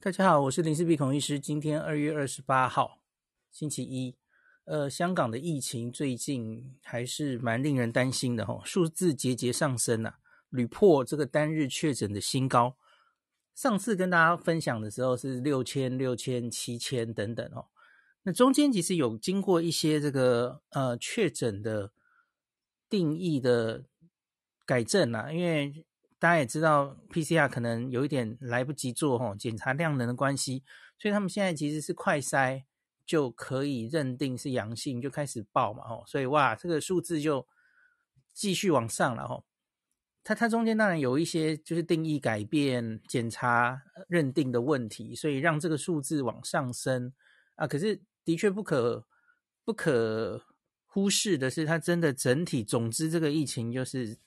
大家好，我是林氏璧孔医师。今天二月二十八号，星期一。呃，香港的疫情最近还是蛮令人担心的哈，数字节节上升啊，屡破这个单日确诊的新高。上次跟大家分享的时候是六千、六千、七千等等哦。那中间其实有经过一些这个呃确诊的定义的改正啊，因为。大家也知道，PCR 可能有一点来不及做哈，检查量能的关系，所以他们现在其实是快筛就可以认定是阳性，就开始报嘛哈，所以哇，这个数字就继续往上了哈。它它中间当然有一些就是定义改变、检查认定的问题，所以让这个数字往上升啊。可是的确不可不可忽视的是，它真的整体总之这个疫情就是。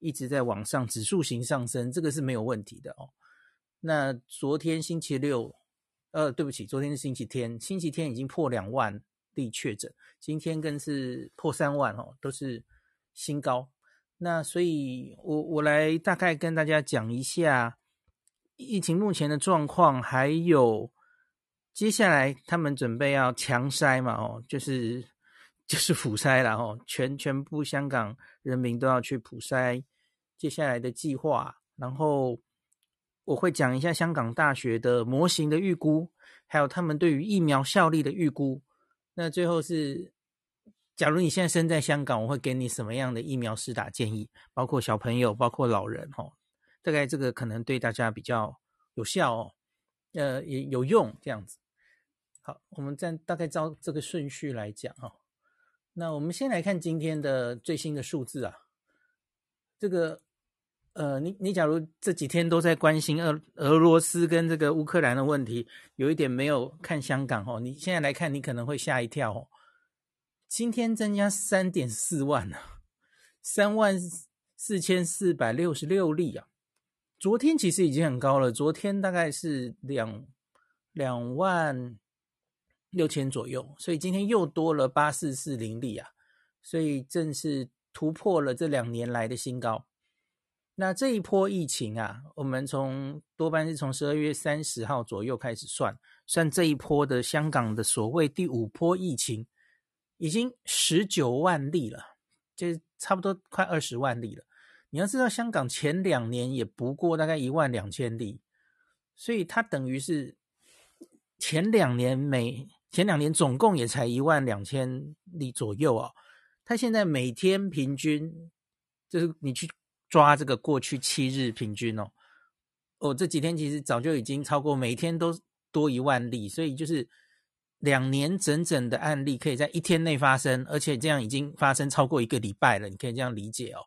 一直在往上，指数型上升，这个是没有问题的哦。那昨天星期六，呃，对不起，昨天是星期天，星期天已经破两万例确诊，今天更是破三万哦，都是新高。那所以我我来大概跟大家讲一下疫情目前的状况，还有接下来他们准备要强筛嘛，哦，就是就是 普筛了哦，全全部香港人民都要去普筛。接下来的计划，然后我会讲一下香港大学的模型的预估，还有他们对于疫苗效力的预估。那最后是，假如你现在身在香港，我会给你什么样的疫苗施打建议？包括小朋友，包括老人，哦，大概这个可能对大家比较有效哦，呃，也有用这样子。好，我们再大概照这个顺序来讲哦。那我们先来看今天的最新的数字啊，这个。呃，你你假如这几天都在关心俄俄罗斯跟这个乌克兰的问题，有一点没有看香港哦，你现在来看，你可能会吓一跳哦。今天增加三点四万啊，三万四千四百六十六例啊。昨天其实已经很高了，昨天大概是两两万六千左右，所以今天又多了八四四零例啊，所以正是突破了这两年来的新高。那这一波疫情啊，我们从多半是从十二月三十号左右开始算，算这一波的香港的所谓第五波疫情，已经十九万例了，就差不多快二十万例了。你要知道，香港前两年也不过大概一万两千例，所以它等于是前两年每前两年总共也才一万两千例左右啊。它现在每天平均就是你去。抓这个过去七日平均哦，哦，这几天其实早就已经超过每天都多一万例，所以就是两年整整的案例可以在一天内发生，而且这样已经发生超过一个礼拜了，你可以这样理解哦。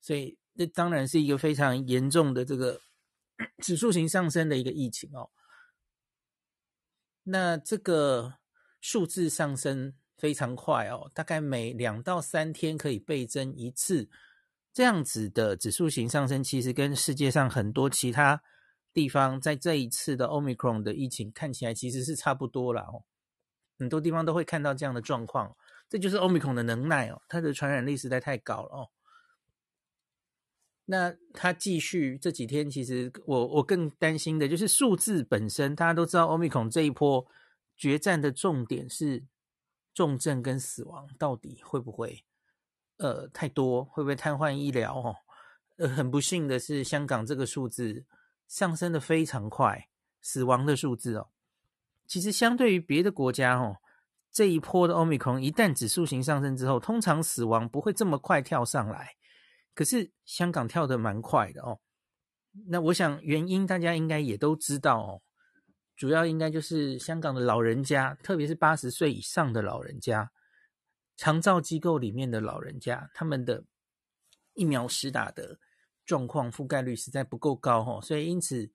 所以这当然是一个非常严重的这个 指数型上升的一个疫情哦。那这个数字上升非常快哦，大概每两到三天可以倍增一次。这样子的指数型上升，其实跟世界上很多其他地方在这一次的 Omicron 的疫情看起来其实是差不多了哦。很多地方都会看到这样的状况，这就是 Omicron 的能耐哦，它的传染力实在太高了哦。那它继续这几天，其实我我更担心的就是数字本身，大家都知道 Omicron 这一波决战的重点是重症跟死亡，到底会不会？呃，太多会不会瘫痪医疗？哦，呃，很不幸的是，香港这个数字上升的非常快，死亡的数字哦，其实相对于别的国家哦，这一波的 Omicron 一旦指数型上升之后，通常死亡不会这么快跳上来，可是香港跳得蛮快的哦。那我想原因大家应该也都知道哦，主要应该就是香港的老人家，特别是八十岁以上的老人家。长照机构里面的老人家，他们的疫苗施打的状况覆盖率实在不够高哦，所以因此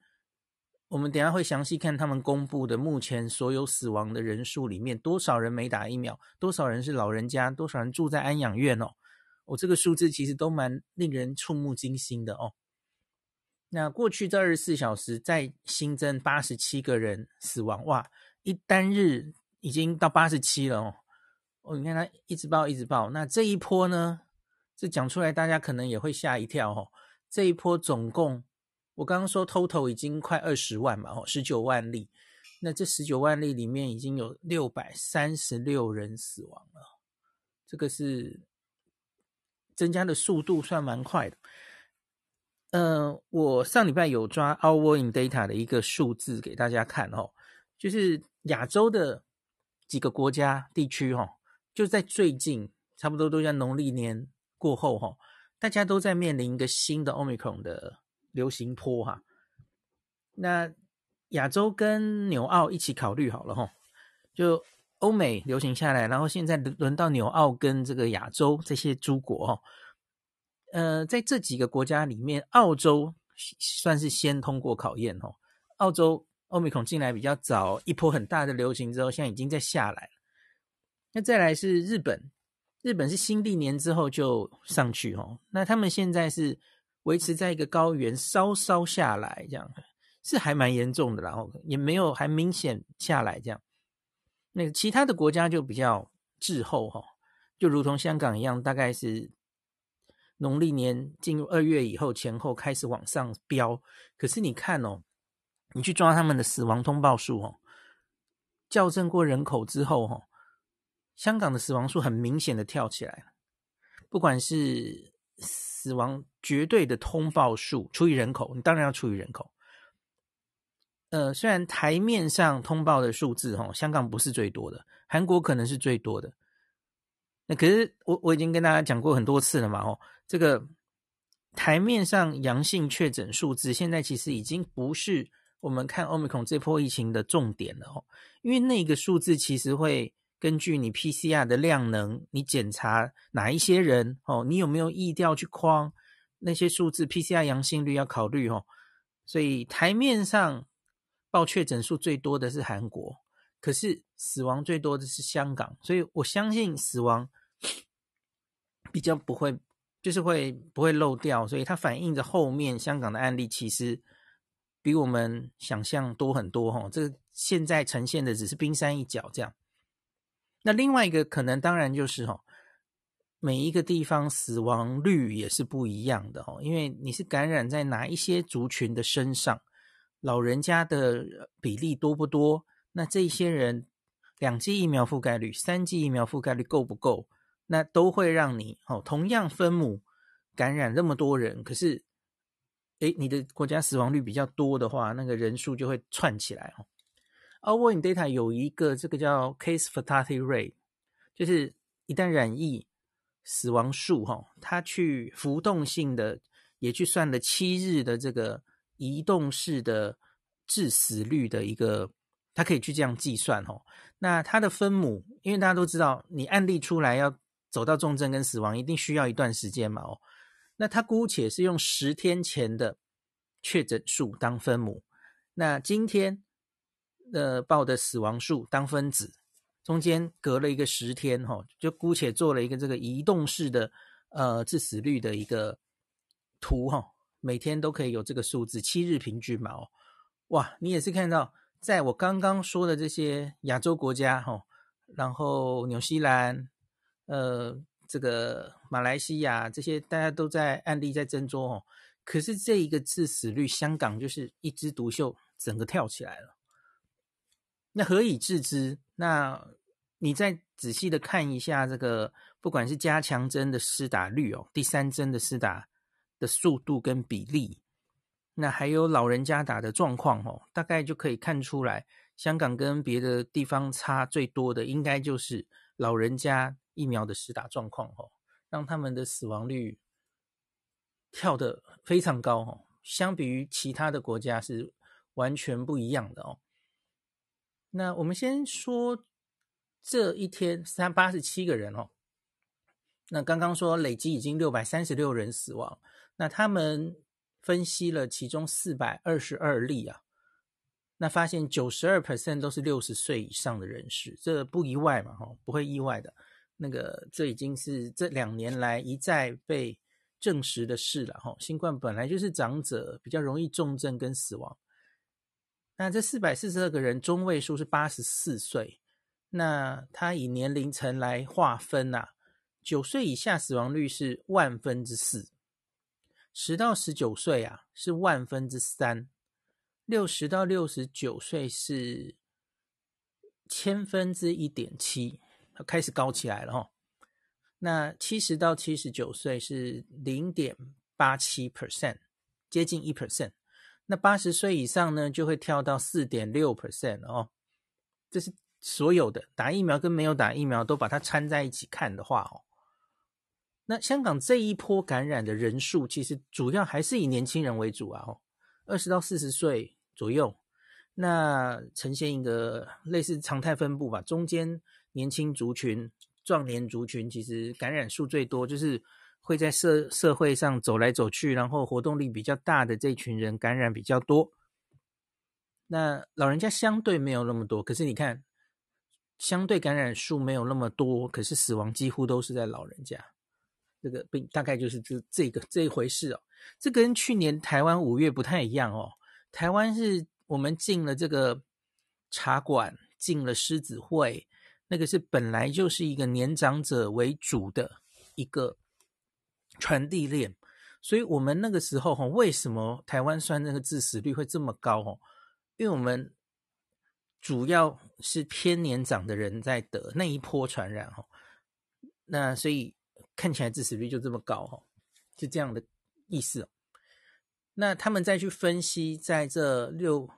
我们等下会详细看他们公布的目前所有死亡的人数里面，多少人没打疫苗，多少人是老人家，多少人住在安养院哦。我、哦、这个数字其实都蛮令人触目惊心的哦。那过去这二十四小时再新增八十七个人死亡，哇，一单日已经到八十七了哦。哦，你看它一直爆，一直爆。那这一波呢？这讲出来，大家可能也会吓一跳哦。这一波总共我刚刚说 total 已经快二十万嘛，哦，十九万例。那这十九万例里面已经有六百三十六人死亡了，这个是增加的速度算蛮快的。呃，我上礼拜有抓 Our in Data 的一个数字给大家看哦，就是亚洲的几个国家地区哦，就在最近，差不多都在农历年过后哈，大家都在面临一个新的 Omicron 的流行波哈。那亚洲跟纽澳一起考虑好了哈，就欧美流行下来，然后现在轮到纽澳跟这个亚洲这些诸国哈，呃，在这几个国家里面，澳洲算是先通过考验哈。澳洲 Omicron 进来比较早，一波很大的流行之后，现在已经在下来。那再来是日本，日本是新历年之后就上去哦，那他们现在是维持在一个高原，稍稍下来这样。是还蛮严重的，然后也没有还明显下来这样。那其他的国家就比较滞后哈，就如同香港一样，大概是农历年进入二月以后前后开始往上飙。可是你看哦，你去抓他们的死亡通报数哦，校正过人口之后哈，香港的死亡数很明显的跳起来。不管是死亡绝对的通报数除以人口，你当然要除以人口。呃，虽然台面上通报的数字，哈，香港不是最多的，韩国可能是最多的。那可是我我已经跟大家讲过很多次了嘛，哦，这个台面上阳性确诊数字，现在其实已经不是我们看 Omicron 这波疫情的重点了，哦，因为那个数字其实会根据你 PCR 的量能，你检查哪一些人，哦，你有没有意调去框那些数字，PCR 阳性率要考虑，哦，所以台面上。报确诊数最多的是韩国，可是死亡最多的是香港，所以我相信死亡比较不会，就是会不会漏掉，所以它反映着后面香港的案例其实比我们想象多很多哈。这现在呈现的只是冰山一角，这样。那另外一个可能当然就是哈，每一个地方死亡率也是不一样的哈，因为你是感染在哪一些族群的身上。老人家的比例多不多？那这些人两剂疫苗覆盖率、三剂疫苗覆盖率够不够？那都会让你哦，同样分母感染那么多人，可是，诶，你的国家死亡率比较多的话，那个人数就会窜起来哦。Our word Data 有一个这个叫 Case Fatality Rate，就是一旦染疫死亡数哈，它去浮动性的也去算了七日的这个。移动式的致死率的一个，它可以去这样计算哦。那它的分母，因为大家都知道，你案例出来要走到重症跟死亡，一定需要一段时间嘛哦。那它姑且是用十天前的确诊数当分母，那今天呃报的死亡数当分子，中间隔了一个十天哦，就姑且做了一个这个移动式的呃致死率的一个图哈。每天都可以有这个数字，七日平均嘛哦，哇，你也是看到，在我刚刚说的这些亚洲国家哈，然后纽西兰，呃，这个马来西亚这些，大家都在案例在增多哦，可是这一个致死率，香港就是一枝独秀，整个跳起来了。那何以致之？那你再仔细的看一下这个，不管是加强针的施打率哦，第三针的施打。的速度跟比例，那还有老人家打的状况哦，大概就可以看出来，香港跟别的地方差最多的，应该就是老人家疫苗的施打状况哦，让他们的死亡率跳得非常高哦，相比于其他的国家是完全不一样的哦。那我们先说这一天三八十七个人哦，那刚刚说累计已经六百三十六人死亡。那他们分析了其中四百二十二例啊，那发现九十二 percent 都是六十岁以上的人士，这不意外嘛？哈，不会意外的。那个这已经是这两年来一再被证实的事了。哈，新冠本来就是长者比较容易重症跟死亡。那这四百四十二个人中位数是八十四岁，那他以年龄层来划分呐，九岁以下死亡率是万分之四。十到十九岁啊是万分之三，六十到六十九岁是千分之一点七，开始高起来了哈。那七十到七十九岁是零点八七 percent，接近一 percent。那八十岁以上呢，就会跳到四点六 percent 哦。这是所有的打疫苗跟没有打疫苗都把它掺在一起看的话哦。那香港这一波感染的人数，其实主要还是以年轻人为主啊，哦，二十到四十岁左右，那呈现一个类似常态分布吧。中间年轻族群、壮年族群，其实感染数最多，就是会在社社会上走来走去，然后活动力比较大的这群人感染比较多。那老人家相对没有那么多，可是你看，相对感染数没有那么多，可是死亡几乎都是在老人家。这个病大概就是这这个这一回事哦，这跟去年台湾五月不太一样哦。台湾是我们进了这个茶馆，进了狮子会，那个是本来就是一个年长者为主的一个传递链，所以我们那个时候哈，为什么台湾算那个致死率会这么高哦？因为我们主要是偏年长的人在得那一波传染哈，那所以。看起来致死率就这么高哈，是这样的意思。那他们再去分析，在这六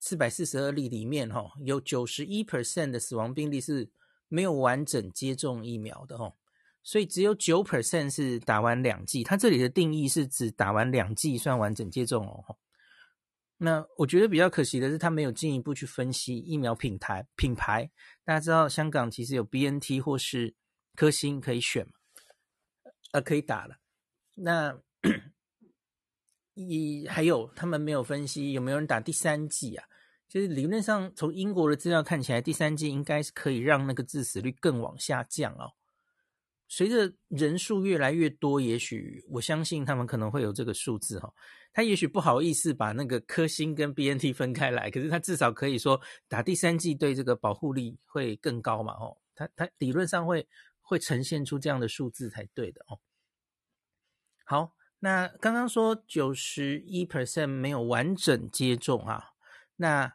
四百四十二例里面哈，有九十一 percent 的死亡病例是没有完整接种疫苗的哈，所以只有九 percent 是打完两剂。它这里的定义是指打完两剂算完整接种哦。那我觉得比较可惜的是，他没有进一步去分析疫苗品牌品牌。大家知道香港其实有 BNT 或是科兴可以选嘛？呃，可以打了。那 一还有，他们没有分析有没有人打第三剂啊？就是理论上，从英国的资料看起来，第三剂应该是可以让那个致死率更往下降哦。随着人数越来越多，也许我相信他们可能会有这个数字哈、哦。他也许不好意思把那个科兴跟 BNT 分开来，可是他至少可以说打第三剂对这个保护力会更高嘛？哦，他他理论上会。会呈现出这样的数字才对的哦。好，那刚刚说九十一 percent 没有完整接种啊，那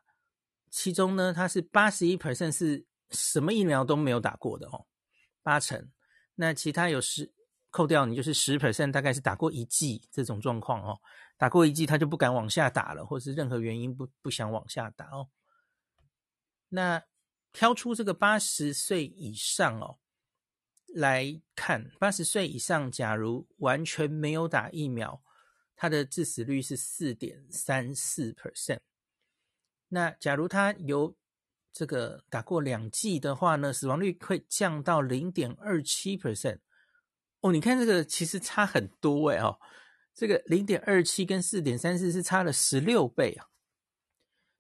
其中呢，它是八十一 percent 是什么疫苗都没有打过的哦，八成。那其他有十扣掉，你就是十 percent，大概是打过一剂这种状况哦。打过一剂他就不敢往下打了，或是任何原因不不想往下打哦。那挑出这个八十岁以上哦。来看，八十岁以上，假如完全没有打疫苗，他的致死率是四点三四 percent。那假如他有这个打过两剂的话呢，死亡率会降到零点二七 percent。哦，你看这个其实差很多哎哦，这个零点二七跟四点三四是差了十六倍啊。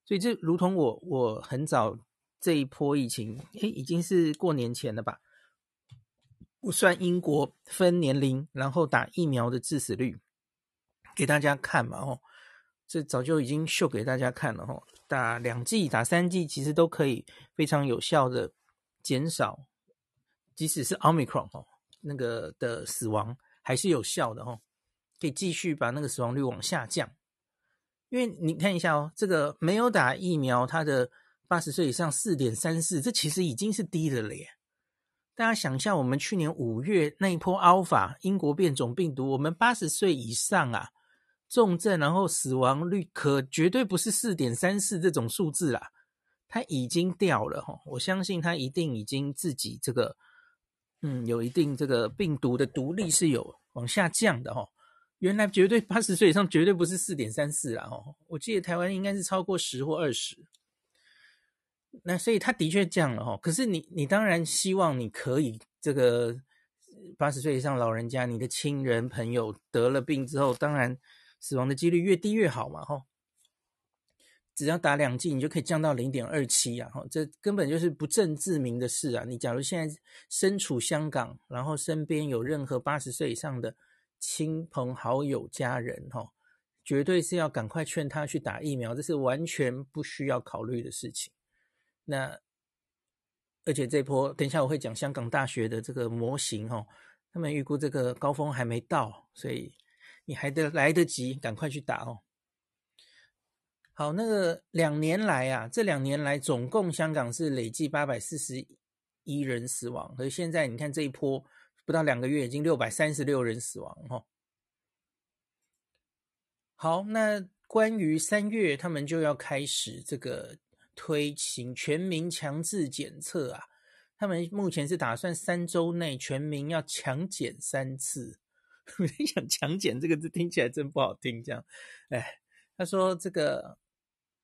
所以这如同我我很早这一波疫情，诶，已经是过年前了吧？不算英国分年龄，然后打疫苗的致死率给大家看嘛，哦，这早就已经秀给大家看了，哦，打两剂、打三剂其实都可以非常有效的减少，即使是 Omicron 哦，那个的死亡还是有效的，哦，可以继续把那个死亡率往下降。因为你看一下哦，这个没有打疫苗，它的八十岁以上四点三四，这其实已经是低的了耶。大家想一下，我们去年五月那一波 Alpha 英国变种病毒，我们八十岁以上啊，重症然后死亡率可绝对不是四点三四这种数字啦，它已经掉了哈，我相信它一定已经自己这个，嗯，有一定这个病毒的毒力是有往下降的哈，原来绝对八十岁以上绝对不是四点三四啦哈，我记得台湾应该是超过十或二十。那所以他的确降了哦，可是你你当然希望你可以这个八十岁以上老人家，你的亲人朋友得了病之后，当然死亡的几率越低越好嘛哈。只要打两剂，你就可以降到零点二七啊，这根本就是不证自明的事啊。你假如现在身处香港，然后身边有任何八十岁以上的亲朋好友家人哈，绝对是要赶快劝他去打疫苗，这是完全不需要考虑的事情。那，而且这波，等一下我会讲香港大学的这个模型哦，他们预估这个高峰还没到，所以你还得来得及，赶快去打哦。好，那个两年来啊，这两年来总共香港是累计八百四十一人死亡，而现在你看这一波不到两个月，已经六百三十六人死亡哦。好，那关于三月他们就要开始这个推行全民强制检测啊，他们目前是打算三周内全民要强检三次。我想强检这个字听起来真不好听，这样，哎，他说这个，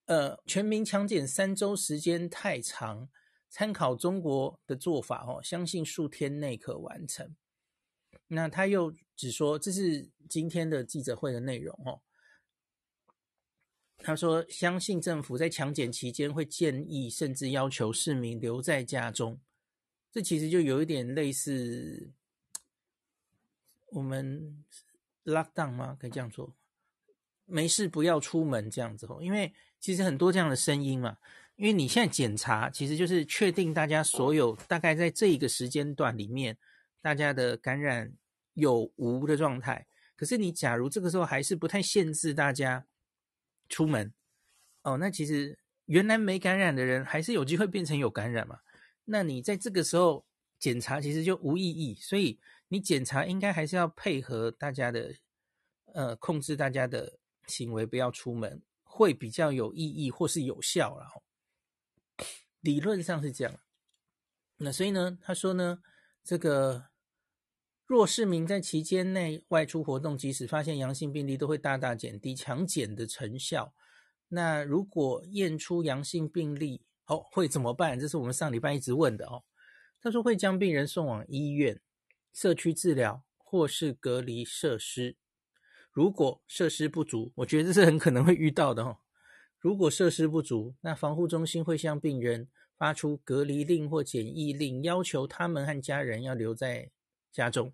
呃，全民强检三周时间太长，参考中国的做法哦，相信数天内可完成。那他又只说这是今天的记者会的内容哦，他说相信政府在强检期间会建议甚至要求市民留在家中，这其实就有一点类似。我们 lock down 吗？可以这样说，没事不要出门这样子哦。因为其实很多这样的声音嘛，因为你现在检查其实就是确定大家所有大概在这一个时间段里面大家的感染有无的状态。可是你假如这个时候还是不太限制大家出门哦，那其实原来没感染的人还是有机会变成有感染嘛。那你在这个时候检查其实就无意义，所以。你检查应该还是要配合大家的，呃，控制大家的行为，不要出门，会比较有意义或是有效了。理论上是这样。那所以呢，他说呢，这个若市民在期间内外出活动，即使发现阳性病例，都会大大减低强检的成效。那如果验出阳性病例，哦，会怎么办？这是我们上礼拜一直问的哦。他说会将病人送往医院。社区治疗或是隔离设施，如果设施不足，我觉得这是很可能会遇到的哦。如果设施不足，那防护中心会向病人发出隔离令或检疫令，要求他们和家人要留在家中。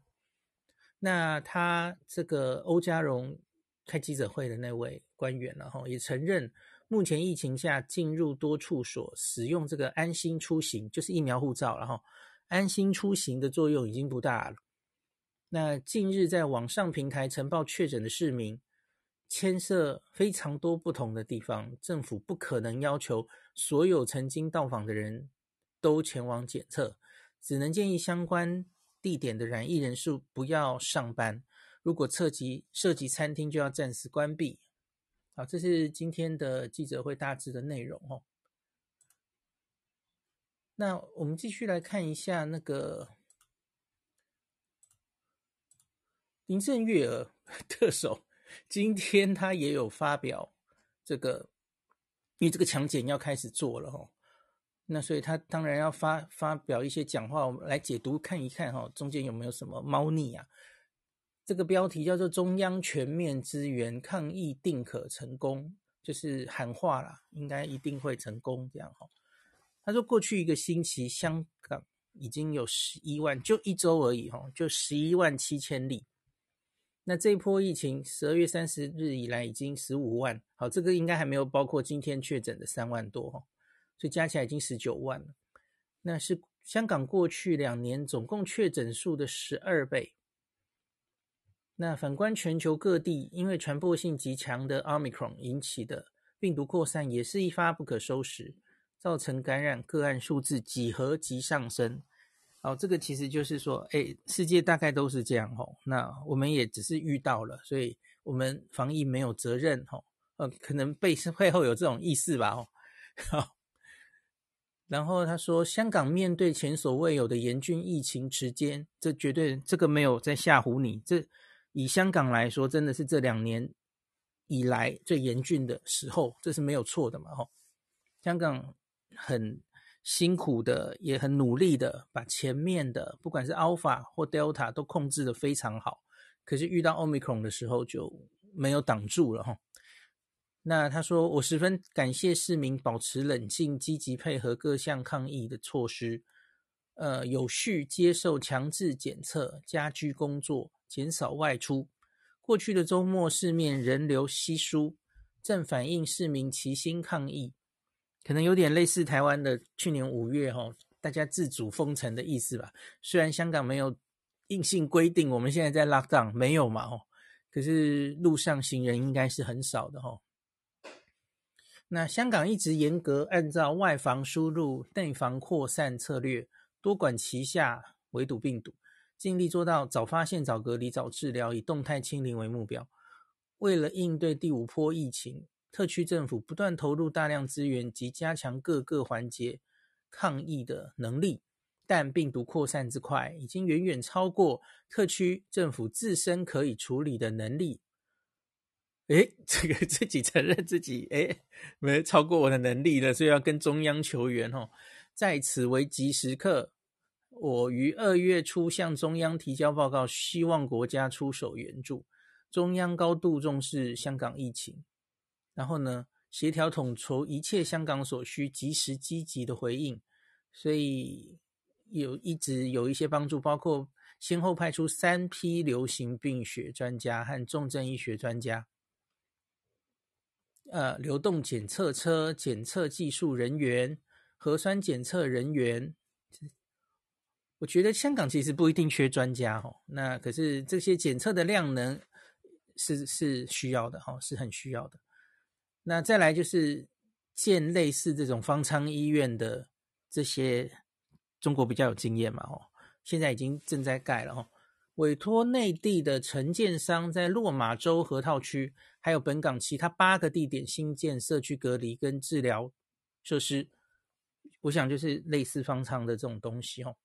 那他这个欧家荣开记者会的那位官员，然后也承认，目前疫情下进入多处所使用这个安心出行，就是疫苗护照，然后。安心出行的作用已经不大了。那近日在网上平台呈报确诊的市民，牵涉非常多不同的地方，政府不可能要求所有曾经到访的人都前往检测，只能建议相关地点的染疫人数不要上班。如果涉及涉及餐厅，就要暂时关闭。好，这是今天的记者会大致的内容哦。那我们继续来看一下那个林郑月娥 特首，今天他也有发表这个，因为这个强检要开始做了哈，那所以他当然要发发表一些讲话，我们来解读看一看哈，中间有没有什么猫腻啊？这个标题叫做“中央全面支援抗疫，定可成功”，就是喊话啦，应该一定会成功这样哈。他说，过去一个星期，香港已经有十一万，就一周而已，哈，就十一万七千例。那这一波疫情，十二月三十日以来已经十五万，好，这个应该还没有包括今天确诊的三万多，哈，所以加起来已经十九万了。那是香港过去两年总共确诊数的十二倍。那反观全球各地，因为传播性极强的 Omicron 引起的病毒扩散，也是一发不可收拾。造成感染个案数字几何级上升，哦，这个其实就是说，哎，世界大概都是这样吼，那我们也只是遇到了，所以我们防疫没有责任吼，呃，可能背背后有这种意思吧吼，好，然后他说，香港面对前所未有的严峻疫情期间，这绝对这个没有在吓唬你，这以香港来说，真的是这两年以来最严峻的时候，这是没有错的嘛吼，香港。很辛苦的，也很努力的，把前面的不管是 Alpha 或 Delta 都控制的非常好。可是遇到 Omicron 的时候就没有挡住了哈。那他说，我十分感谢市民保持冷静，积极配合各项抗疫的措施，呃，有序接受强制检测，家居工作，减少外出。过去的周末市面人流稀疏，正反映市民齐心抗疫。可能有点类似台湾的去年五月哈，大家自主封城的意思吧。虽然香港没有硬性规定，我们现在在 lock down 没有嘛，可是路上行人应该是很少的吼。那香港一直严格按照外防输入、内防扩散策略，多管齐下围堵病毒，尽力做到早发现、早隔离、早治疗，以动态清零为目标。为了应对第五波疫情，特区政府不断投入大量资源及加强各个环节抗疫的能力，但病毒扩散之快，已经远远超过特区政府自身可以处理的能力。诶，这个 自己承认自己诶，没超过我的能力了，所以要跟中央求援哦。在此危急时刻，我于二月初向中央提交报告，希望国家出手援助。中央高度重视香港疫情，然后呢，协调统筹一切香港所需，及时积极的回应，所以有一直有一些帮助，包括先后派出三批流行病学专家和重症医学专家。呃，流动检测车、检测技术人员、核酸检测人员，我觉得香港其实不一定缺专家哦。那可是这些检测的量能是是需要的哈，是很需要的。那再来就是建类似这种方舱医院的这些，中国比较有经验嘛哦，现在已经正在盖了哦。委托内地的承建商在落马洲河套区，还有本港其他八个地点新建社区隔离跟治疗设施，我想就是类似方舱的这种东西哦。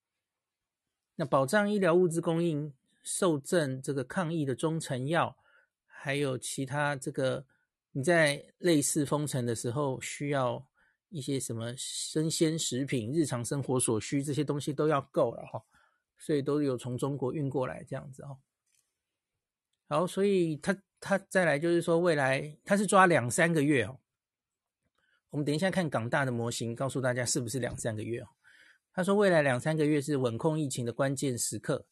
那保障医疗物资供应，受赠这个抗疫的中成药，还有其他这个你在类似封城的时候需要一些什么生鲜食品、日常生活所需这些东西都要够了哈。所以都有从中国运过来这样子哦，好，所以他他再来就是说未来他是抓两三个月哦，我们等一下看港大的模型，告诉大家是不是两三个月哦。他说未来两三个月是稳控疫情的关键时刻，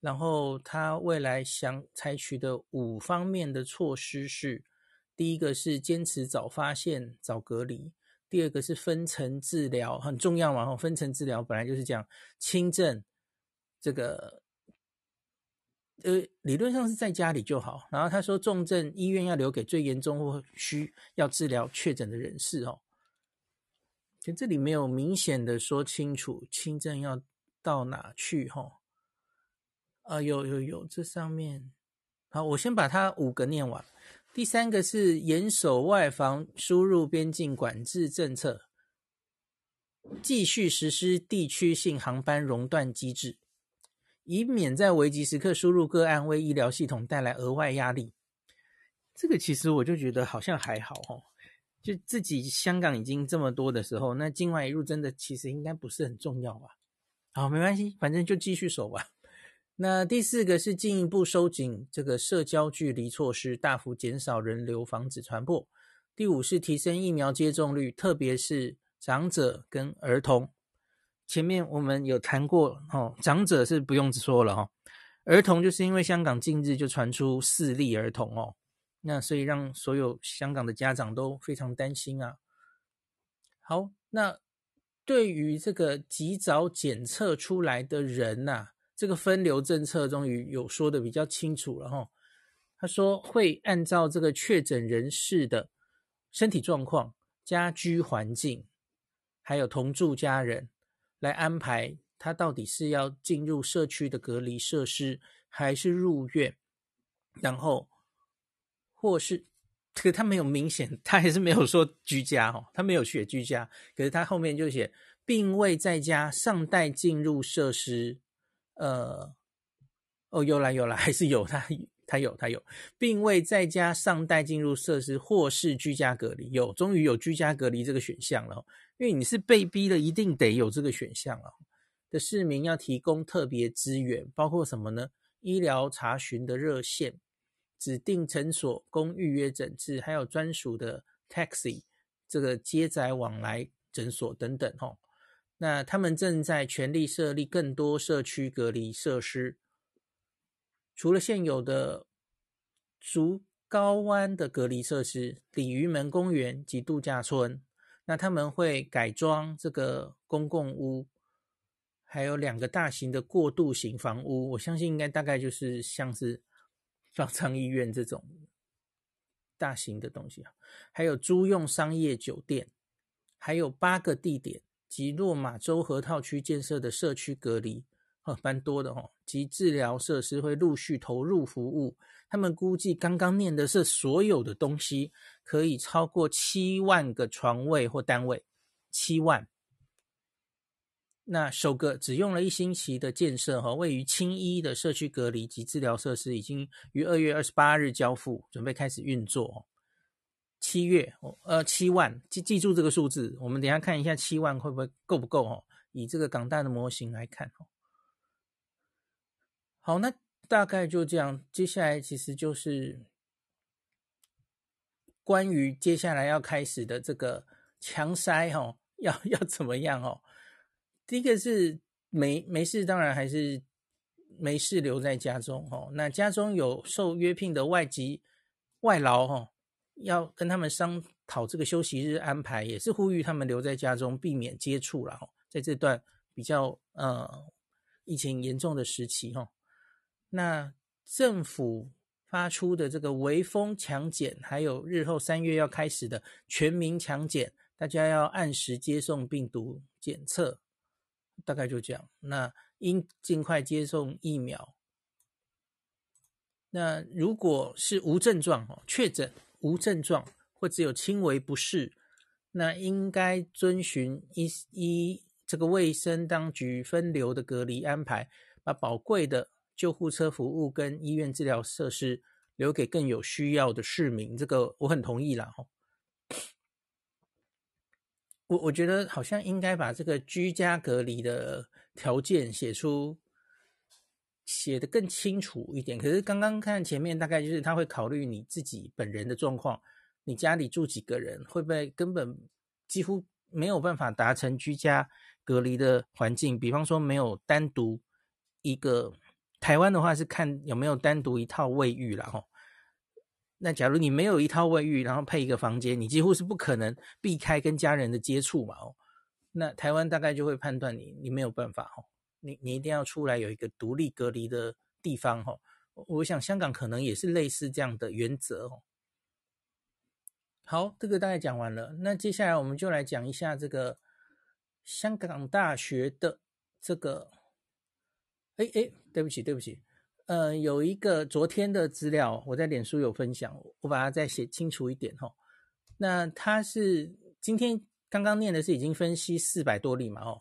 然后他未来想采取的五方面的措施是，第一个是坚持早发现、早隔离。第二个是分层治疗，很重要嘛。分层治疗本来就是讲轻症，这个呃理论上是在家里就好。然后他说重症医院要留给最严重或需要治疗确诊的人士哦。就这里没有明显的说清楚轻症要到哪去哈。啊，有有有，这上面好，我先把它五个念完。第三个是严守外防输入边境管制政策，继续实施地区性航班熔断机制，以免在危急时刻输入个案为医疗系统带来额外压力。这个其实我就觉得好像还好哦，就自己香港已经这么多的时候，那境外一入真的其实应该不是很重要吧？好，没关系，反正就继续守吧。那第四个是进一步收紧这个社交距离措施，大幅减少人流，防止传播。第五是提升疫苗接种率，特别是长者跟儿童。前面我们有谈过哦，长者是不用说了、哦，儿童就是因为香港近日就传出四例儿童哦，那所以让所有香港的家长都非常担心啊。好，那对于这个及早检测出来的人呐、啊。这个分流政策终于有说的比较清楚了哈。他说会按照这个确诊人士的身体状况、家居环境，还有同住家人来安排他到底是要进入社区的隔离设施，还是入院。然后或是可他没有明显，他还是没有说居家哈，他没有写居家，可是他后面就写并未在家尚待进入设施。呃，哦，有啦有啦，还是有他，他有他有，并未在家尚待进入设施或是居家隔离，有，终于有居家隔离这个选项了，因为你是被逼的，一定得有这个选项了。的市民要提供特别资源，包括什么呢？医疗查询的热线、指定诊所供预约诊治，还有专属的 taxi 这个接载往来诊所等等，吼。那他们正在全力设立更多社区隔离设施，除了现有的竹篙湾的隔离设施、鲤鱼门公园及度假村，那他们会改装这个公共屋，还有两个大型的过渡型房屋，我相信应该大概就是像是 方舱医院这种大型的东西啊，还有租用商业酒店，还有八个地点及落马洲河套区建设的社区隔离，哦，蛮多的哦，及治疗设施会陆续投入服务。他们估计刚刚念的是所有的东西，可以超过七万个床位或单位，七万。那首个只用了一星期的建设，哈，位于青衣的社区隔离及治疗设施已经于二月二十八日交付，准备开始运作。七月，呃，七万，记记住这个数字，我们等下看一下七万会不会够不够？哦，以这个港大的模型来看，哦，好，那大概就这样。接下来其实就是关于接下来要开始的这个强筛，哈，要要怎么样？哦。第一个是没没事，当然还是没事留在家中哦。那家中有受约聘的外籍外劳哦，要跟他们商讨这个休息日安排，也是呼吁他们留在家中，避免接触了。在这段比较呃疫情严重的时期哈，那政府发出的这个微风强检，还有日后三月要开始的全民强检，大家要按时接送病毒检测。大概就这样。那应尽快接种疫苗。那如果是无症状哦，确诊无症状或只有轻微不适，那应该遵循一一这个卫生当局分流的隔离安排，把宝贵的救护车服务跟医院治疗设施留给更有需要的市民。这个我很同意啦。我我觉得好像应该把这个居家隔离的条件写出，写得更清楚一点。可是刚刚看前面，大概就是他会考虑你自己本人的状况，你家里住几个人，会不会根本几乎没有办法达成居家隔离的环境？比方说没有单独一个，台湾的话是看有没有单独一套卫浴啦吼。那假如你没有一套卫浴，然后配一个房间，你几乎是不可能避开跟家人的接触嘛？哦，那台湾大概就会判断你，你没有办法哦，你你一定要出来有一个独立隔离的地方哦。我想香港可能也是类似这样的原则哦。好，这个大概讲完了，那接下来我们就来讲一下这个香港大学的这个，哎哎，对不起，对不起。呃，有一个昨天的资料，我在脸书有分享，我把它再写清楚一点哈。那它是今天刚刚念的是已经分析四百多例嘛？哦，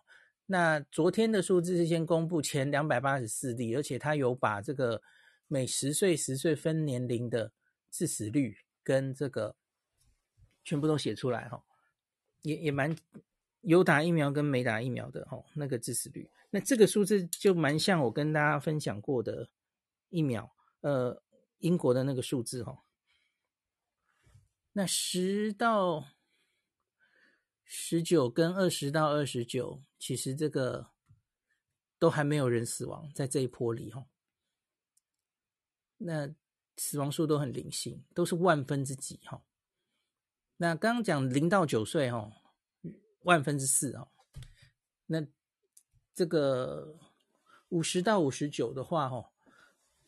那昨天的数字是先公布前两百八十四例，而且它有把这个每十岁十岁分年龄的致死率跟这个全部都写出来哈，也也蛮有打疫苗跟没打疫苗的哈，那个致死率，那这个数字就蛮像我跟大家分享过的。疫苗，呃，英国的那个数字哈，那十到十九跟二十到二十九，其实这个都还没有人死亡在这一波里哈。那死亡数都很零星，都是万分之几哈。那刚刚讲零到九岁哈，万分之四哈。那这个五十到五十九的话哈。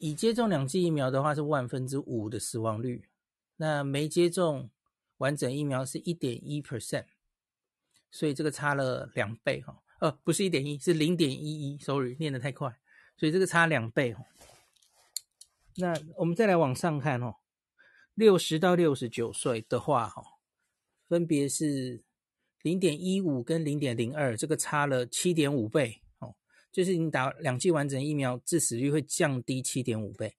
已接种两剂疫苗的话是万分之五的死亡率，那没接种完整疫苗是一点一 percent，所以这个差了两倍哈，呃，不是一点一，是零点一一，sorry，念的太快，所以这个差两倍哈。那我们再来往上看哦，六十到六十九岁的话哈，分别是零点一五跟零点零二，这个差了七点五倍哦。就是你打两剂完整疫苗，致死率会降低七点五倍。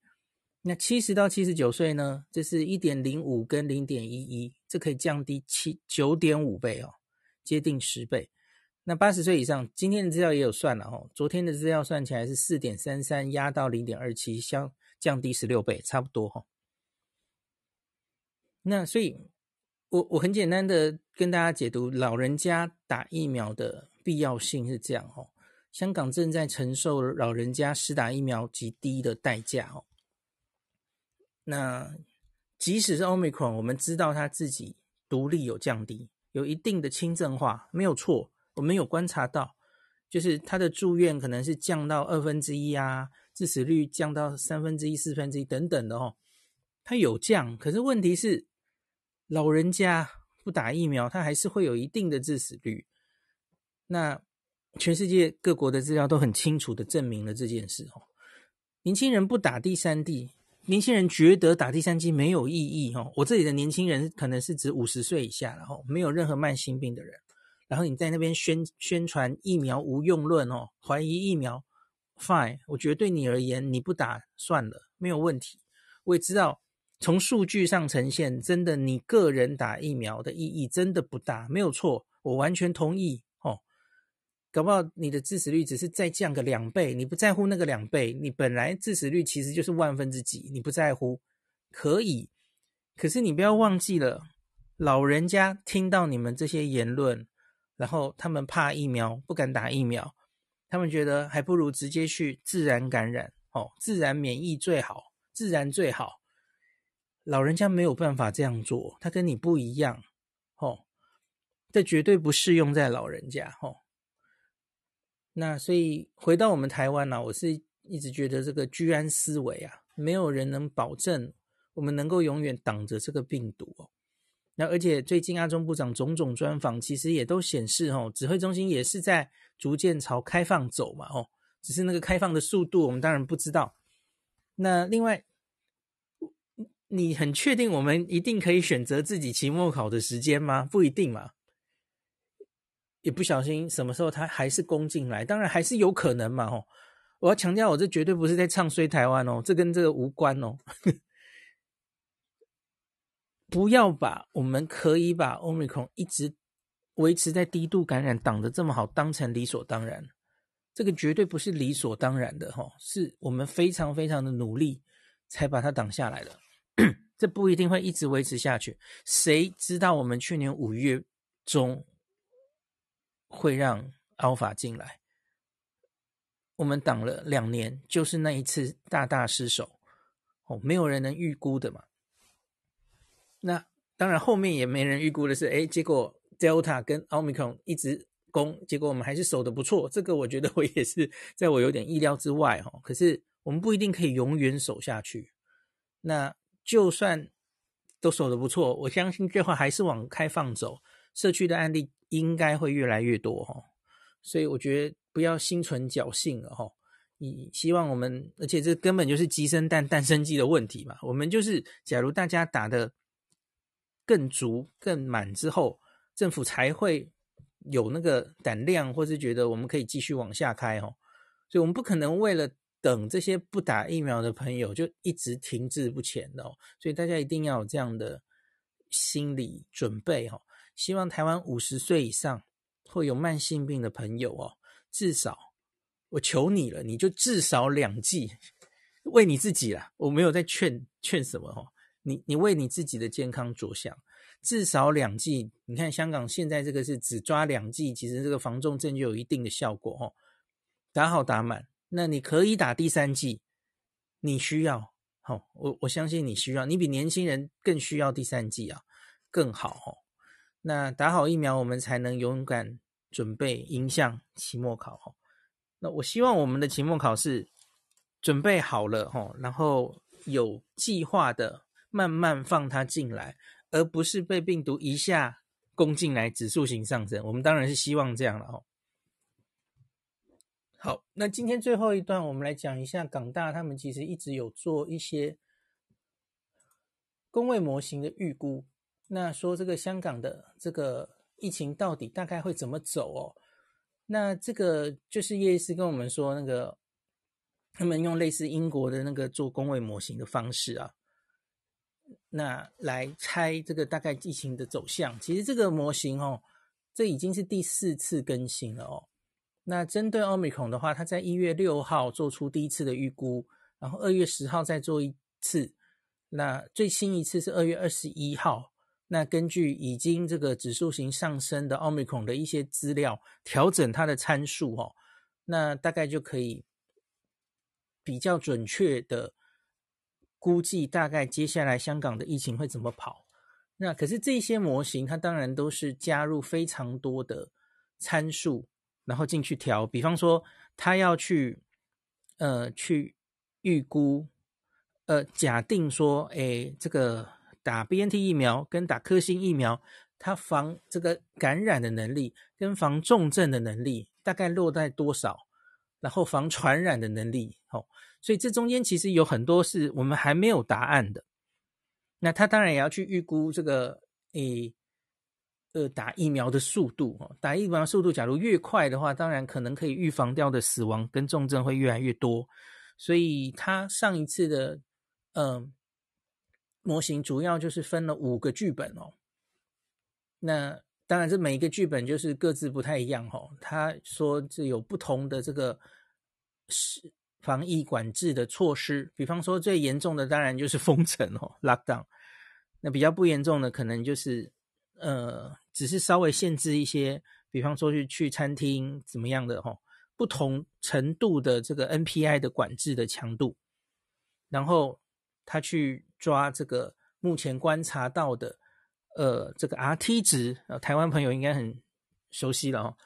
那七十到七十九岁呢？这是一点零五跟零点一一，这可以降低七九点五倍哦，接近十倍。那八十岁以上，今天的资料也有算了哦，昨天的资料算起来是四点三三，压到零点二七，相降低十六倍，差不多哈。那所以，我我很简单的跟大家解读老人家打疫苗的必要性是这样哦。香港正在承受老人家施打疫苗极低的代价哦。那即使是 Omicron，我们知道它自己独立有降低，有一定的轻症化，没有错。我们有观察到，就是他的住院可能是降到二分之一啊，致死率降到三分之一、四分之一等等的哦，他有降，可是问题是老人家不打疫苗，他还是会有一定的致死率。那全世界各国的资料都很清楚的证明了这件事哦。年轻人不打第三剂，年轻人觉得打第三剂没有意义哦。我这里的年轻人可能是指五十岁以下，然后没有任何慢性病的人。然后你在那边宣宣传疫苗无用论哦，怀疑疫苗，fine，我觉得对你而言，你不打算了，没有问题。我也知道，从数据上呈现，真的你个人打疫苗的意义真的不大，没有错，我完全同意。搞不好你的致死率只是再降个两倍，你不在乎那个两倍，你本来致死率其实就是万分之几，你不在乎，可以。可是你不要忘记了，老人家听到你们这些言论。然后他们怕疫苗，不敢打疫苗，他们觉得还不如直接去自然感染哦，自然免疫最好，自然最好。老人家没有办法这样做，他跟你不一样哦，这绝对不适用在老人家哦。那所以回到我们台湾呢、我是一直觉得这个居安思危啊，没有人能保证我们能够永远挡着这个病毒哦。那而且最近阿中部长种种专访，其实也都显示，哦，指挥中心也是在逐渐朝开放走嘛，哦，只是那个开放的速度，我们当然不知道。那另外，你很确定我们一定可以选择自己期末考的时间吗？不一定嘛，也不小心什么时候他还是攻进来，当然还是有可能嘛，哦，我要强调，我这绝对不是在唱衰台湾哦，这跟这个无关哦。不要把我们可以把 Omicron 一直维持在低度感染挡得这么好当成理所当然，这个绝对不是理所当然的哈，是我们非常非常的努力才把它挡下来的，这不一定会一直维持下去。谁知道我们去年五月中会让 Alpha 进来？我们挡了两年，就是那一次大大失手哦，没有人能预估的嘛。那当然，后面也没人预估的是，哎，结果 Delta 跟 Omicron 一直攻，结果我们还是守得不错。这个我觉得我也是在我有点意料之外哈。可是我们不一定可以永远守下去。那就算都守得不错，我相信最后还是往开放走，社区的案例应该会越来越多哈。所以我觉得不要心存侥幸了哈。你希望我们，而且这根本就是鸡生蛋，蛋生鸡的问题嘛。我们就是，假如大家打的。更足、更满之后，政府才会有那个胆量，或是觉得我们可以继续往下开哦。所以，我们不可能为了等这些不打疫苗的朋友就一直停滞不前的哦。所以，大家一定要有这样的心理准备哦。希望台湾五十岁以上会有慢性病的朋友哦，至少我求你了，你就至少两剂，为你自己啦。我没有在劝劝什么哦。你你为你自己的健康着想，至少两剂。你看香港现在这个是只抓两剂，其实这个防重症就有一定的效果哦。打好打满，那你可以打第三剂，你需要哦，我我相信你需要，你比年轻人更需要第三剂啊，更好哦。那打好疫苗，我们才能勇敢准备迎向期末考哦。那我希望我们的期末考试准备好了哦，然后有计划的。慢慢放它进来，而不是被病毒一下攻进来，指数型上升。我们当然是希望这样了哦。好，那今天最后一段，我们来讲一下港大他们其实一直有做一些工位模型的预估。那说这个香港的这个疫情到底大概会怎么走哦？那这个就是叶医师跟我们说，那个他们用类似英国的那个做工位模型的方式啊。那来猜这个大概疫情的走向，其实这个模型哦，这已经是第四次更新了哦。那针对 Omicron 的话，它在一月六号做出第一次的预估，然后二月十号再做一次，那最新一次是二月二十一号。那根据已经这个指数型上升的 Omicron 的一些资料，调整它的参数哦，那大概就可以比较准确的。估计大概接下来香港的疫情会怎么跑？那可是这些模型，它当然都是加入非常多的参数，然后进去调。比方说，他要去呃去预估，呃，假定说，诶，这个打 BNT 疫苗跟打科兴疫苗，它防这个感染的能力跟防重症的能力大概落在多少？然后防传染的能力，哦，所以这中间其实有很多是我们还没有答案的。那他当然也要去预估这个，诶，呃，打疫苗的速度，哦，打疫苗的速度，假如越快的话，当然可能可以预防掉的死亡跟重症会越来越多。所以他上一次的，嗯、模型主要就是分了五个剧本哦。那当然，这每一个剧本就是各自不太一样哦。他说这有不同的这个是防疫管制的措施，比方说最严重的当然就是封城哦，lockdown。那比较不严重的可能就是呃，只是稍微限制一些，比方说去去餐厅怎么样的哦，不同程度的这个 NPI 的管制的强度，然后他去抓这个目前观察到的。呃，这个 Rt 值，呃，台湾朋友应该很熟悉了哦。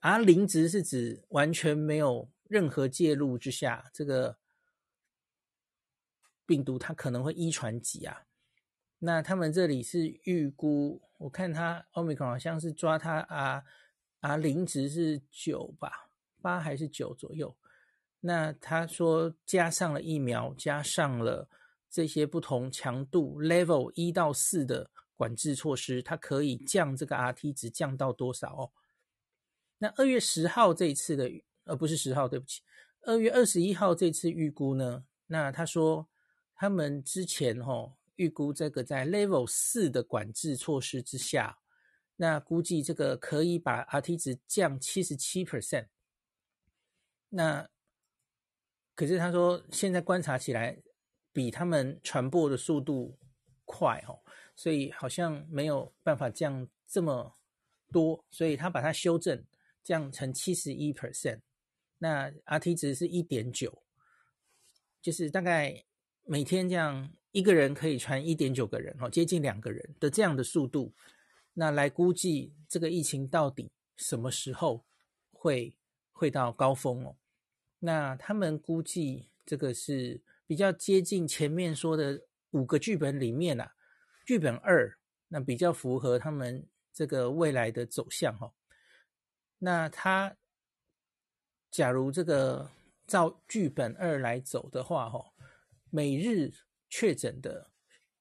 R 零值是指完全没有任何介入之下，这个病毒它可能会一传几啊。那他们这里是预估，我看他 Omicron 好像是抓他啊啊零值是九吧，八还是九左右。那他说加上了疫苗，加上了这些不同强度 level 一到四的。管制措施，它可以降这个 Rt 值降到多少哦？那二月十号这一次的，呃，不是十号，对不起，二月二十一号这次预估呢？那他说他们之前哦预估这个在 Level 四的管制措施之下，那估计这个可以把 Rt 值降七十七 percent。那可是他说现在观察起来，比他们传播的速度快哦。所以好像没有办法降这么多，所以他把它修正降成七十一 percent，那 Rt 值是一点九，就是大概每天这样一个人可以传一点九个人哦，接近两个人的这样的速度，那来估计这个疫情到底什么时候会会到高峰哦？那他们估计这个是比较接近前面说的五个剧本里面啊。剧本二，那比较符合他们这个未来的走向哈。那他假如这个照剧本二来走的话哈，每日确诊的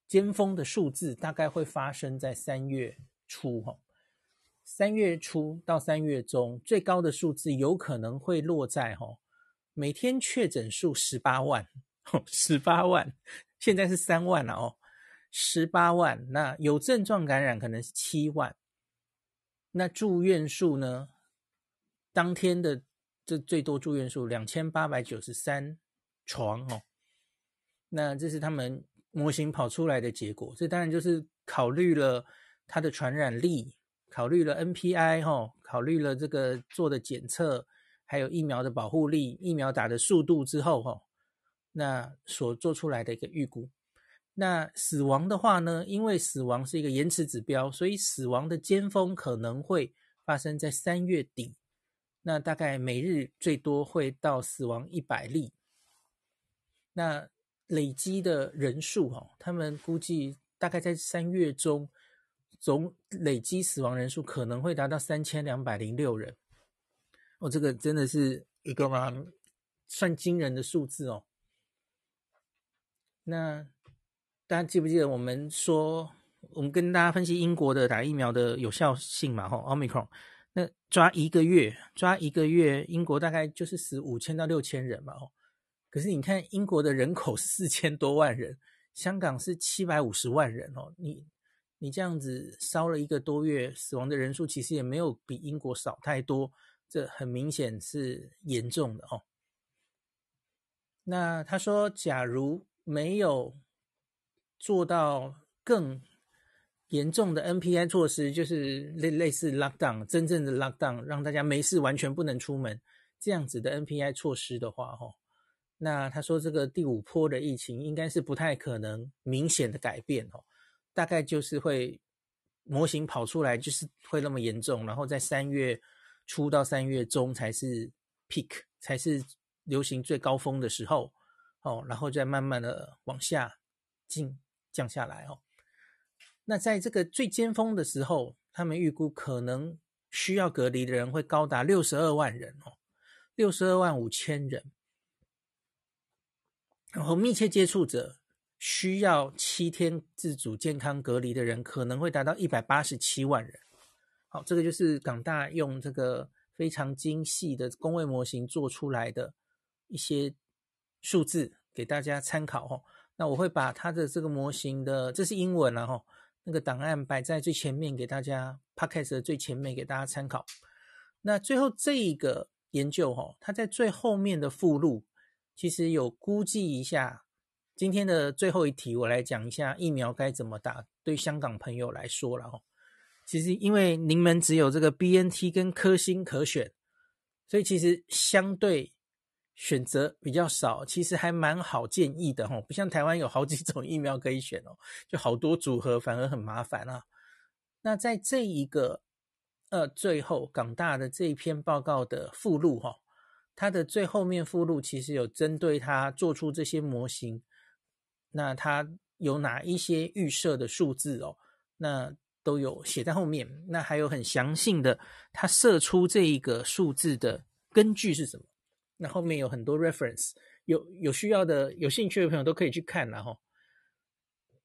尖峰的数字大概会发生在三月初哈。三月初到三月中，最高的数字有可能会落在哈，每天确诊数十八万，十八万，现在是三万了哦。十八万，那有症状感染可能是七万，那住院数呢？当天的这最多住院数两千八百九十三床哦，那这是他们模型跑出来的结果。这当然就是考虑了它的传染力，考虑了 NPI 哈，考虑了这个做的检测，还有疫苗的保护力、疫苗打的速度之后哈，那所做出来的一个预估。那死亡的话呢？因为死亡是一个延迟指标，所以死亡的尖峰可能会发生在三月底。那大概每日最多会到死亡一百例。那累积的人数哈，他们估计大概在三月中总累积死亡人数可能会达到三千两百零六人。哦，这个真的是一个蛮算惊人的数字哦。那。大家记不记得我们说，我们跟大家分析英国的打疫苗的有效性嘛？吼，Omicron，那抓一个月，抓一个月，英国大概就是死五千到六千人嘛。吼，可是你看英国的人口四千多万人，香港是七百五十万人哦。你你这样子烧了一个多月，死亡的人数其实也没有比英国少太多，这很明显是严重的哦。那他说，假如没有做到更严重的 NPI 措施，就是类类似 lockdown，真正的 lockdown，让大家没事完全不能出门这样子的 NPI 措施的话，哈，那他说这个第五波的疫情应该是不太可能明显的改变哦，大概就是会模型跑出来就是会那么严重，然后在三月初到三月中才是 peak，才是流行最高峰的时候。哦，然后再慢慢的往下进降下来哦。那在这个最尖峰的时候，他们预估可能需要隔离的人会高达六十二万人哦，六十二万五千人。然后密切接触者需要七天自主健康隔离的人可能会达到一百八十七万人。好，这个就是港大用这个非常精细的公卫模型做出来的一些数字给大家参考哦。那我会把它的这个模型的，这是英文了哈，那个档案摆在最前面给大家，Podcast 的最前面给大家参考。那最后这一个研究哈，它在最后面的附录。其实有估计一下，今天的最后一题，我来讲一下疫苗该怎么打。对香港朋友来说了哦，其实因为您们只有这个 BNT 跟科兴可选，所以其实相对选择比较少，其实还蛮好建议的哦。不像台湾有好几种疫苗可以选哦，就好多组合，反而很麻烦啊。那在这一个呃最后港大的这一篇报告的附录哈。它的最后面附录其实有针对它做出这些模型，那它有哪一些预设的数字哦？那都有写在后面。那还有很详细的，它设出这一个数字的根据是什么？那后面有很多 reference，有有需要的、有兴趣的朋友都可以去看了哈。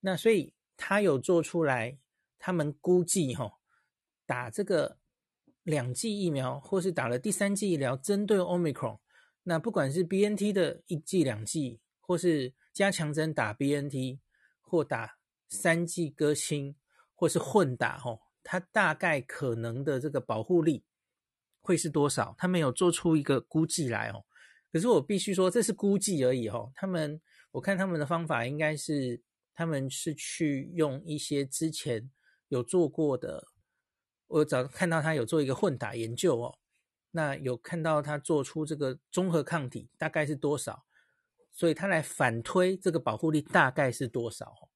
那所以他有做出来，他们估计哈，打这个。两剂疫苗，或是打了第三剂疫苗，针对 Omicron，那不管是 BNT 的一剂、两剂，或是加强针打 BNT，或打三剂科兴，或是混打，哦，它大概可能的这个保护力会是多少？他们有做出一个估计来哦。可是我必须说，这是估计而已，哦。他们，我看他们的方法应该是，他们是去用一些之前有做过的。我早看到他有做一个混打研究哦，那有看到他做出这个综合抗体大概是多少，所以他来反推这个保护力大概是多少。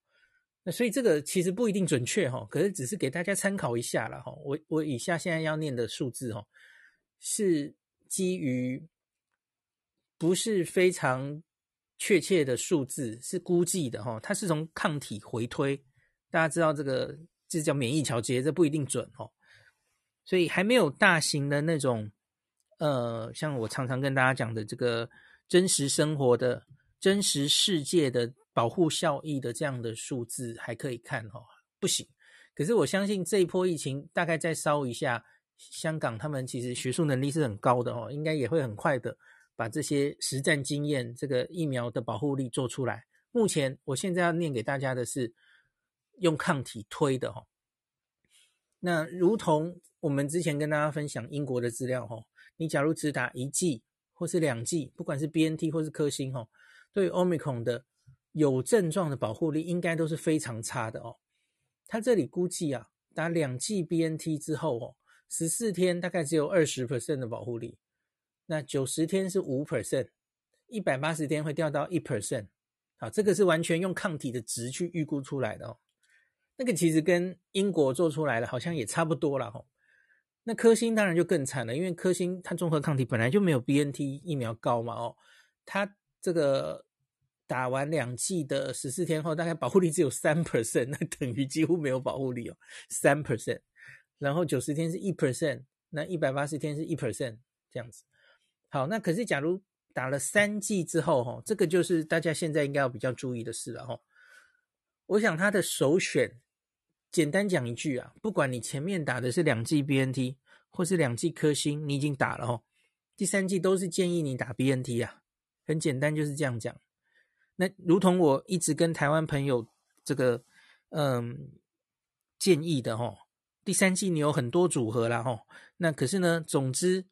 那所以这个其实不一定准确哈，可是只是给大家参考一下了哈。我我以下现在要念的数字哈，是基于不是非常确切的数字，是估计的哈。它是从抗体回推，大家知道这个这叫免疫桥接，这不一定准哦。所以还没有大型的那种，呃，像我常常跟大家讲的这个真实生活的真实世界的保护效益的这样的数字还可以看哦，不行。可是我相信这一波疫情大概再烧一下，香港他们其实学术能力是很高的哦，应该也会很快的把这些实战经验、这个疫苗的保护力做出来。目前我现在要念给大家的是用抗体推的哦。那如同我们之前跟大家分享英国的资料哈，你假如只打一剂或是两剂，不管是 BNT 或是科兴哈，对 Omicron 的有症状的保护力应该都是非常差的哦。他这里估计啊，打两剂 BNT 之后哦，十四天大概只有二十 percent 的保护力，那九十天是五 percent，一百八十天会掉到一 percent。好，这个是完全用抗体的值去预估出来的哦。那个其实跟英国做出来的好像也差不多了吼。那科兴当然就更惨了，因为科兴它综合抗体本来就没有 BNT 疫苗高嘛哦，它这个打完两剂的十四天后，大概保护力只有三 percent，那等于几乎没有保护力哦，三 percent。然后九十天是一 percent，那一百八十天是一 percent 这样子。好，那可是假如打了三剂之后哈，这个就是大家现在应该要比较注意的事了哈。我想它的首选。简单讲一句啊，不管你前面打的是两剂 BNT 或是两剂科兴，你已经打了哦，第三剂都是建议你打 BNT 啊，很简单就是这样讲。那如同我一直跟台湾朋友这个嗯建议的哦，第三剂你有很多组合啦哦，那可是呢，总之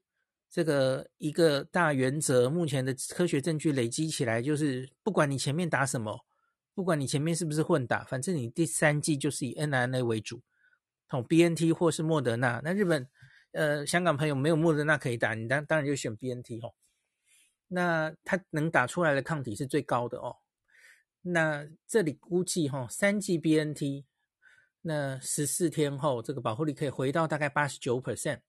这个一个大原则，目前的科学证据累积起来就是，不管你前面打什么。不管你前面是不是混打，反正你第三剂就是以 mRNA 为主，同 BNT 或是莫德纳。那日本、呃香港朋友没有莫德纳可以打，你当当然就选 BNT 哦。那它能打出来的抗体是最高的哦。那这里估计哈、哦，三剂 BNT，那十四天后这个保护力可以回到大概八十九 percent。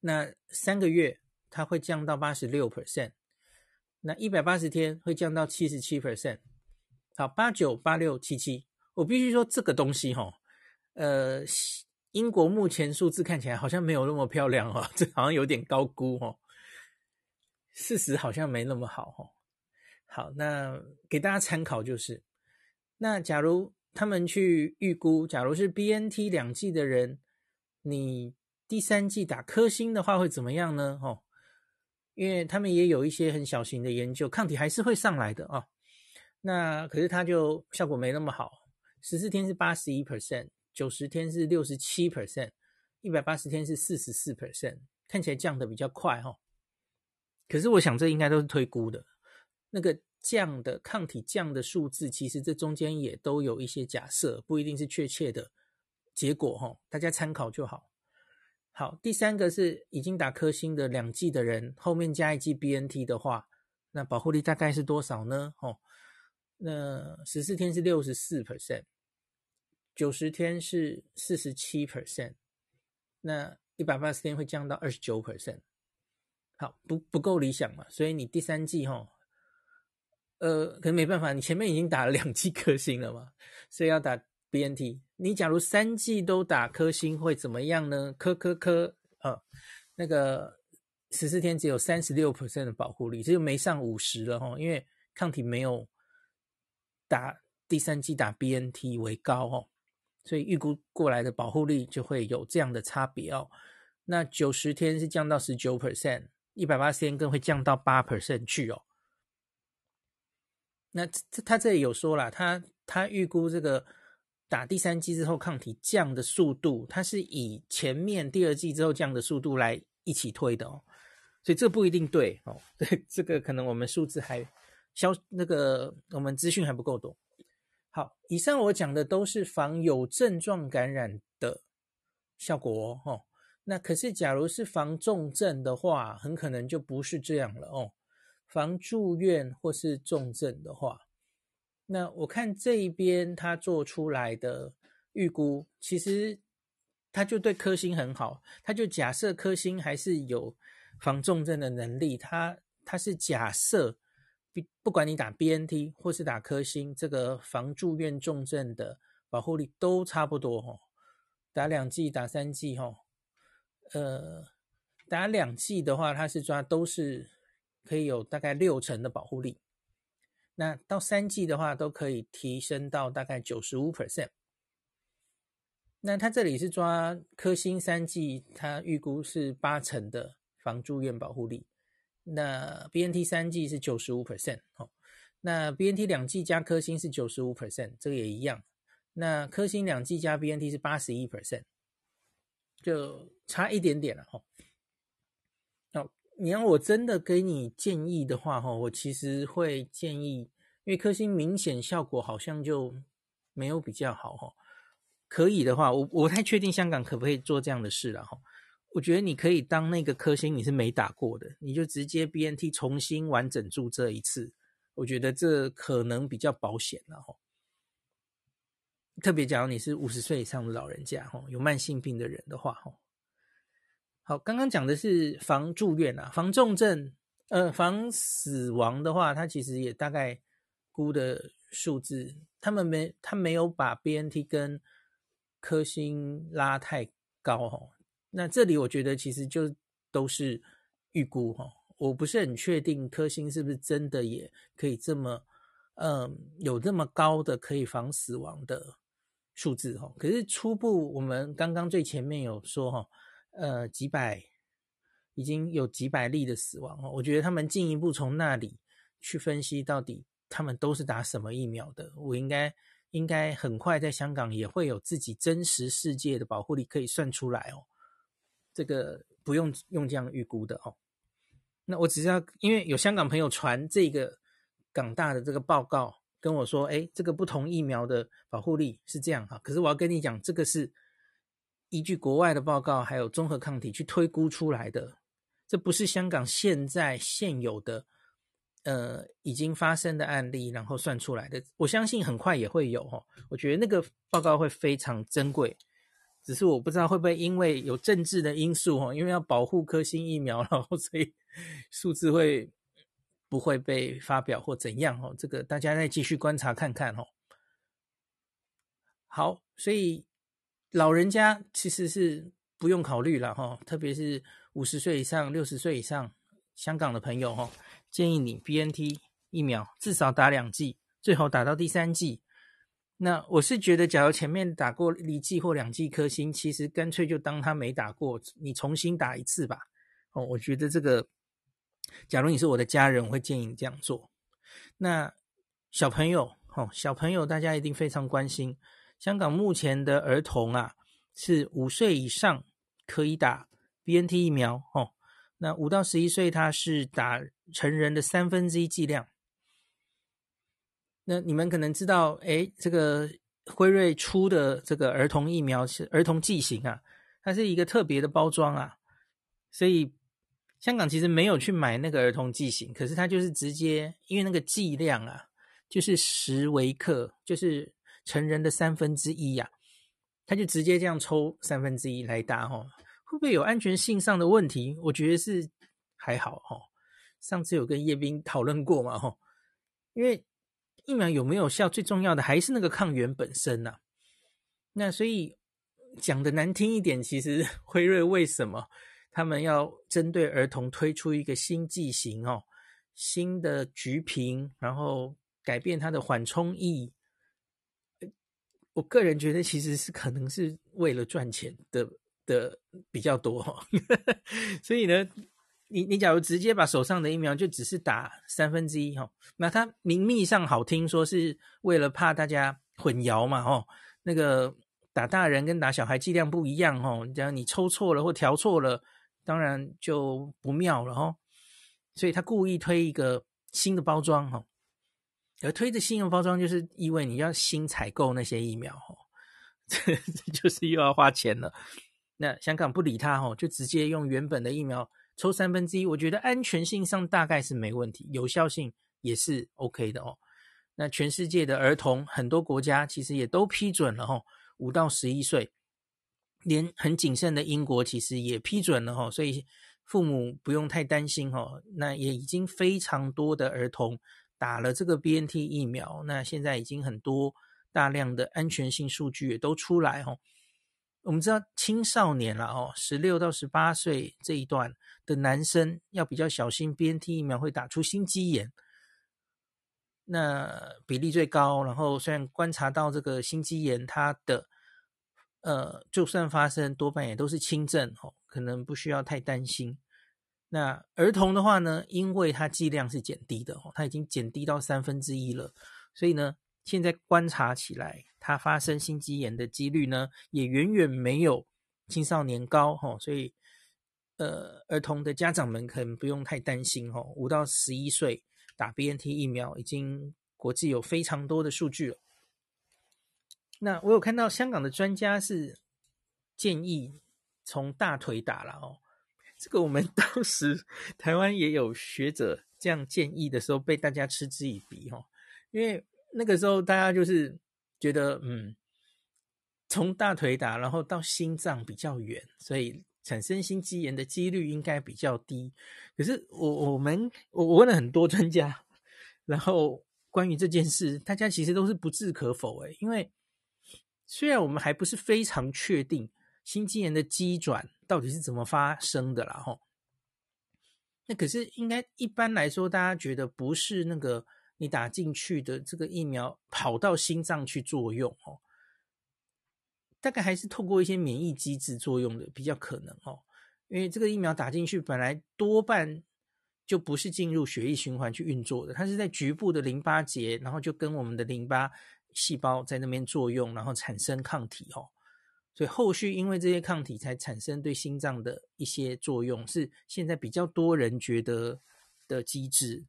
那三个月它会降到八十六 percent。那一百八十天会降到七十七 percent。好，八九八六七七，我必须说这个东西哈，呃，英国目前数字看起来好像没有那么漂亮哦，这好像有点高估哦。事实好像没那么好哦。好，那给大家参考就是，那假如他们去预估，假如是 BNT 两剂的人，你第三剂打科兴的话会怎么样呢？哦，因为他们也有一些很小型的研究，抗体还是会上来的啊。那可是它就效果没那么好，十四天是八十一 percent，九十天是六十七 percent，一百八十天是四十四 percent，看起来降得比较快哈。可是我想这应该都是推估的。那个降的抗体降的数字，其实这中间也都有一些假设，不一定是确切的结果哈，大家参考就好。好，第三个是已经打科兴的两剂的人，后面加一剂 BNT 的话，那保护力大概是多少呢？哦，那十四天是六十四 percent，九十天是四十七 percent，那一百八十天会降到二十九 percent。好，不不够理想嘛，所以你第三季哈。呃，可能没办法，你前面已经打了两剂科星了嘛，所以要打 BNT。你假如三季都打科星会怎么样呢？科科科，呃，那个十四天只有三十六 percent 的保护力，这就没上五十了哈，因为抗体没有打第三剂打 BNT 为高哦，所以预估过来的保护力就会有这样的差别哦。那九十天是降到十九 percent，一百八十天更会降到八 percent 去哦。那这他这里有说了，他他预估这个打第三剂之后抗体降的速度，它是以前面第二剂之后降的速度来一起推的哦，所以这不一定对哦，对，这个可能我们数字还消那个我们资讯还不够多。好，以上我讲的都是防有症状感染的效果哦，那可是假如是防重症的话，很可能就不是这样了哦。防住院或是重症的话，那我看这一边他做出来的预估，其实他就对科兴很好，他就假设科兴还是有防重症的能力，他他是假设，不管你打 BNT 或是打科兴，这个防住院重症的保护力都差不多哈，打两剂打三剂哈，呃，打两剂的话，它是抓都是。可以有大概六成的保护力，那到三剂的话都可以提升到大概九十五 percent。那他这里是抓科兴三剂，他预估是八成的防住院保护力。那 BNT 三剂是九十五 percent，哦，那 BNT 两剂加科兴是九十五 percent，这个也一样。那科兴两剂加 BNT 是八十一 percent，就差一点点了，哦。你要我真的给你建议的话，哈，我其实会建议，因为科兴明显效果好像就没有比较好，哈。可以的话，我我不太确定香港可不可以做这样的事了，哈。我觉得你可以当那个科兴你是没打过的，你就直接 BNT 重新完整注射一次，我觉得这可能比较保险了，特别假如你是五十岁以上的老人家，哈，有慢性病的人的话，哈。好，刚刚讲的是防住院啊，防重症，呃，防死亡的话，它其实也大概估的数字，他们没，他没有把 BNT 跟科兴拉太高哈。那这里我觉得其实就都是预估哈，我不是很确定科兴是不是真的也可以这么，嗯，有这么高的可以防死亡的数字哈。可是初步我们刚刚最前面有说哈。呃，几百已经有几百例的死亡哦，我觉得他们进一步从那里去分析，到底他们都是打什么疫苗的，我应该应该很快在香港也会有自己真实世界的保护力可以算出来哦。这个不用用这样预估的哦。那我只是要，因为有香港朋友传这个港大的这个报告跟我说，哎，这个不同疫苗的保护力是这样哈，可是我要跟你讲，这个是。依据国外的报告，还有综合抗体去推估出来的，这不是香港现在现有的，呃，已经发生的案例，然后算出来的。我相信很快也会有哦，我觉得那个报告会非常珍贵，只是我不知道会不会因为有政治的因素哦，因为要保护科兴疫苗，然 后所以数字会不会被发表或怎样哦。这个大家再继续观察看看哦。好，所以老人家其实是不用考虑了哈，特别是五十岁以上、六十岁以上香港的朋友哈，建议你 BNT 疫苗至少打两剂，最好打到第三剂。那我是觉得，假如前面打过一剂或两剂科兴，其实干脆就当他没打过，你重新打一次吧。哦，我觉得这个，假如你是我的家人，我会建议你这样做。那小朋友，哦，小朋友大家一定非常关心。香港目前的儿童啊，是五岁以上可以打 BNT 疫苗，哦，那五到十一岁他是打成人的三分之一剂量。那你们可能知道，诶，这个辉瑞出的这个儿童疫苗是儿童剂型啊，它是一个特别的包装啊，所以香港其实没有去买那个儿童剂型，可是它就是直接，因为那个剂量啊，就是十微克，就是成人的三分之一呀，他就直接这样抽三分之一来打哦，会不会有安全性上的问题？我觉得是还好哦。上次有跟叶斌讨论过嘛，吼，因为。疫苗有没有效？最重要的还是那个抗原本身呐、那所以讲的难听一点，其实 辉瑞为什么他们要针对儿童推出一个新剂型哦，新的橘瓶，然后改变它的缓冲翼？我个人觉得其实是可能是为了赚钱的的比较多哈。所以呢。你你假如直接把手上的疫苗就只是打三分之一哈，那它名义上好听说是为了怕大家混淆嘛吼，那个打大人跟打小孩剂量不一样吼，只要你抽错了或调错了，当然就不妙了吼，所以他故意推一个新的包装哈，而推的新的包装就是意味你要新采购那些疫苗吼，这就是又要花钱了。那香港不理他吼，就直接用原本的疫苗。抽三分之一，我觉得安全性上大概是没问题，有效性也是 OK 的哦。那全世界的儿童，很多国家其实也都批准了哦，五到十一岁，连很谨慎的英国其实也批准了哦，所以父母不用太担心哦。那也已经非常多的儿童打了这个 BNT 疫苗，那现在已经很多大量的安全性数据也都出来哦。我们知道青少年了哦，十六到十八岁这一段的男生要比较小心，BNT 疫苗会打出心肌炎，那比例最高。然后虽然观察到这个心肌炎，它的呃，就算发生，多半也都是轻症哦，可能不需要太担心。那儿童的话呢，因为它剂量是减低的哦，它已经减低到三分之一了，所以呢。现在观察起来，它发生心肌炎的几率呢，也远远没有青少年高哈，所以呃，儿童的家长们可能不用太担心哈。五到十一岁打 BNT 疫苗，已经国际有非常多的数据了。那我有看到香港的专家是建议从大腿打了哦，这个我们 当时台湾也有学者这样建议的时候，被大家嗤之以鼻哈，因为。那个时候，大家就是觉得，嗯，从大腿打，然后到心脏比较远，所以产生心肌炎的几率应该比较低。可是我我们我我问了很多专家，然后关于这件事，大家其实都是不置可否诶，因为虽然我们还不是非常确定心肌炎的机转到底是怎么发生的啦，吼，那可是应该一般来说，大家觉得不是那个。你打进去的这个疫苗跑到心脏去作用哦，大概还是透过一些免疫机制作用的比较可能哦，因为这个疫苗打进去本来多半就不是进入血液循环去运作的，它是在局部的淋巴结，然后就跟我们的淋巴细胞在那边作用，然后产生抗体哦，所以后续因为这些抗体才产生对心脏的一些作用，是现在比较多人觉得的机制。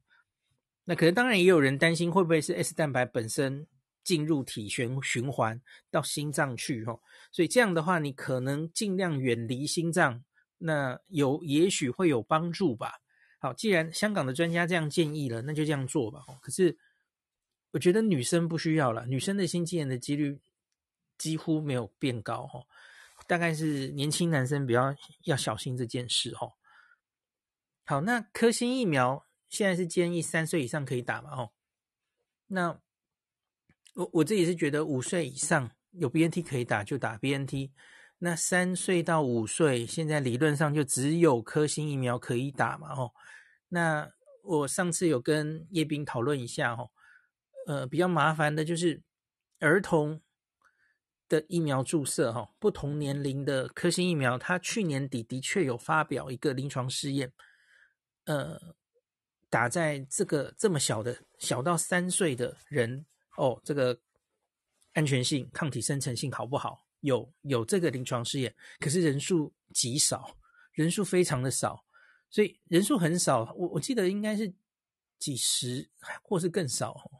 那可能当然也有人担心会不会是 S 蛋白本身进入体循循环到心脏去吼，所以这样的话你可能尽量远离心脏，那有也许会有帮助吧。好，既然香港的专家这样建议了，那就这样做吧。可是我觉得女生不需要了，女生的心肌炎的几率几乎没有变高吼，大概是年轻男生比较要小心这件事吼。好，那科兴疫苗。现在是建议三岁以上可以打嘛，哦，那我我自己是觉得五岁以上有 BNT 可以打就打 BNT，那三岁到五岁现在理论上就只有科兴疫苗可以打嘛，哦，那我上次有跟叶斌讨论一下，哦，呃，比较麻烦的就是儿童的疫苗注射，哈，不同年龄的科兴疫苗，它去年底的确有发表一个临床试验。呃，打在这个这么小的小到三岁的人哦，这个安全性、抗体生成性好不好？有有这个临床试验，可是人数极少，人数非常的少，所以人数很少。我我记得应该是几十或是更少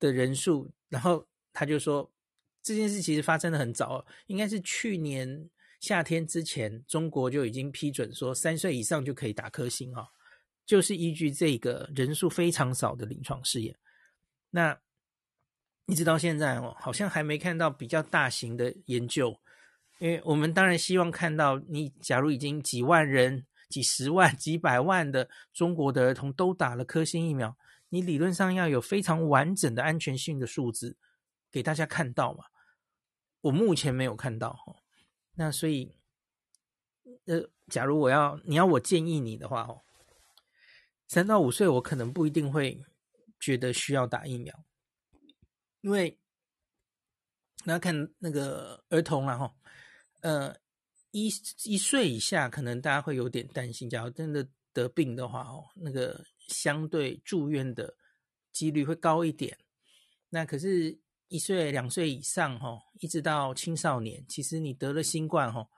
的人数。然后他就说这件事其实发生的很早，应该是去年夏天之前，中国就已经批准说三岁以上就可以打科兴哈。就是依据这个人数非常少的临床试验，那一直到现在哦，好像还没看到比较大型的研究。因为我们当然希望看到，你假如已经几万人、几十万、几百万的中国的儿童都打了科兴疫苗，你理论上要有非常完整的安全性的数字给大家看到嘛。我目前没有看到哦，那所以，呃，假如我要你要我建议你的话哦。三到五岁，我可能不一定会觉得需要打疫苗，因为那看那个儿童了哈，呃，一一岁以下，可能大家会有点担心，假如真的得病的话，哦，那个相对住院的几率会高一点。那可是，一岁、两岁以上，哈，一直到青少年，其实你得了新冠，哈，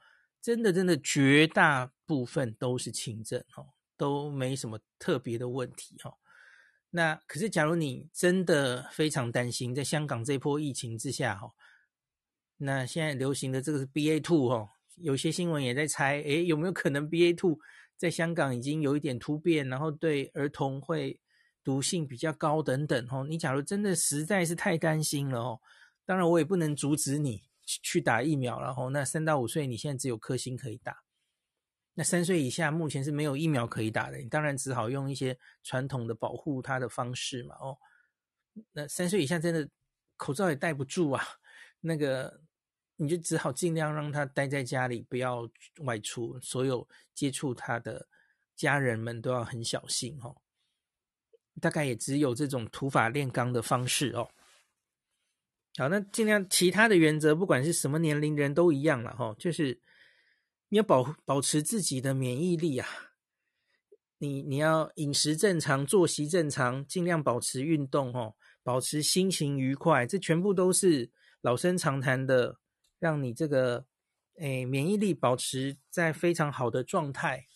真的真的绝大部分都是轻症，哈。都没什么特别的问题哈，那可是假如你真的非常担心，在香港这波疫情之下哈，那现在流行的这个是 BA two 哈，有些新闻也在猜，诶，有没有可能 BA two 在香港已经有一点突变，然后对儿童会毒性比较高等等哈，你假如真的实在是太担心了哦，当然我也不能阻止你去打疫苗，然后那三到五岁你现在只有科兴可以打。那三岁以下目前是没有疫苗可以打的，你当然只好用一些传统的保护他的方式嘛。哦，那三岁以下真的口罩也戴不住啊，那个你就只好尽量让他待在家里，不要外出，所有接触他的家人们都要很小心哦。大概也只有这种土法炼钢的方式哦。好，那尽量其他的原则，不管是什么年龄人都一样了哈，就是。你要保保持自己的免疫力啊！你你要饮食正常，作息正常，尽量保持运动哦，保持心情愉快，这全部都是老生常谈的，让你这个诶免疫力保持在非常好的状态。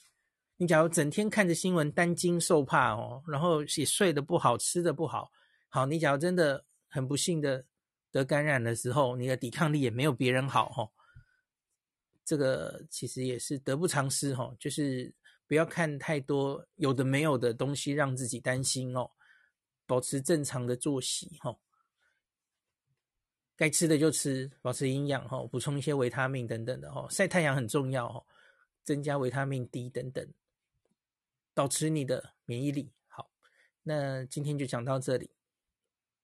你假如整天看着新闻担惊受怕哦，然后也睡得不好，吃得不好，好，你假如真的很不幸的得感染的时候，你的抵抗力也没有别人好哦。这个其实也是得不偿失哈，就是不要看太多有的没有的东西，让自己担心哦。保持正常的作息哈，该吃的就吃，保持营养哈，补充一些维他命等等的哈。晒太阳很重要哈，增加维他命 D 等等，保持你的免疫力。好，那今天就讲到这里。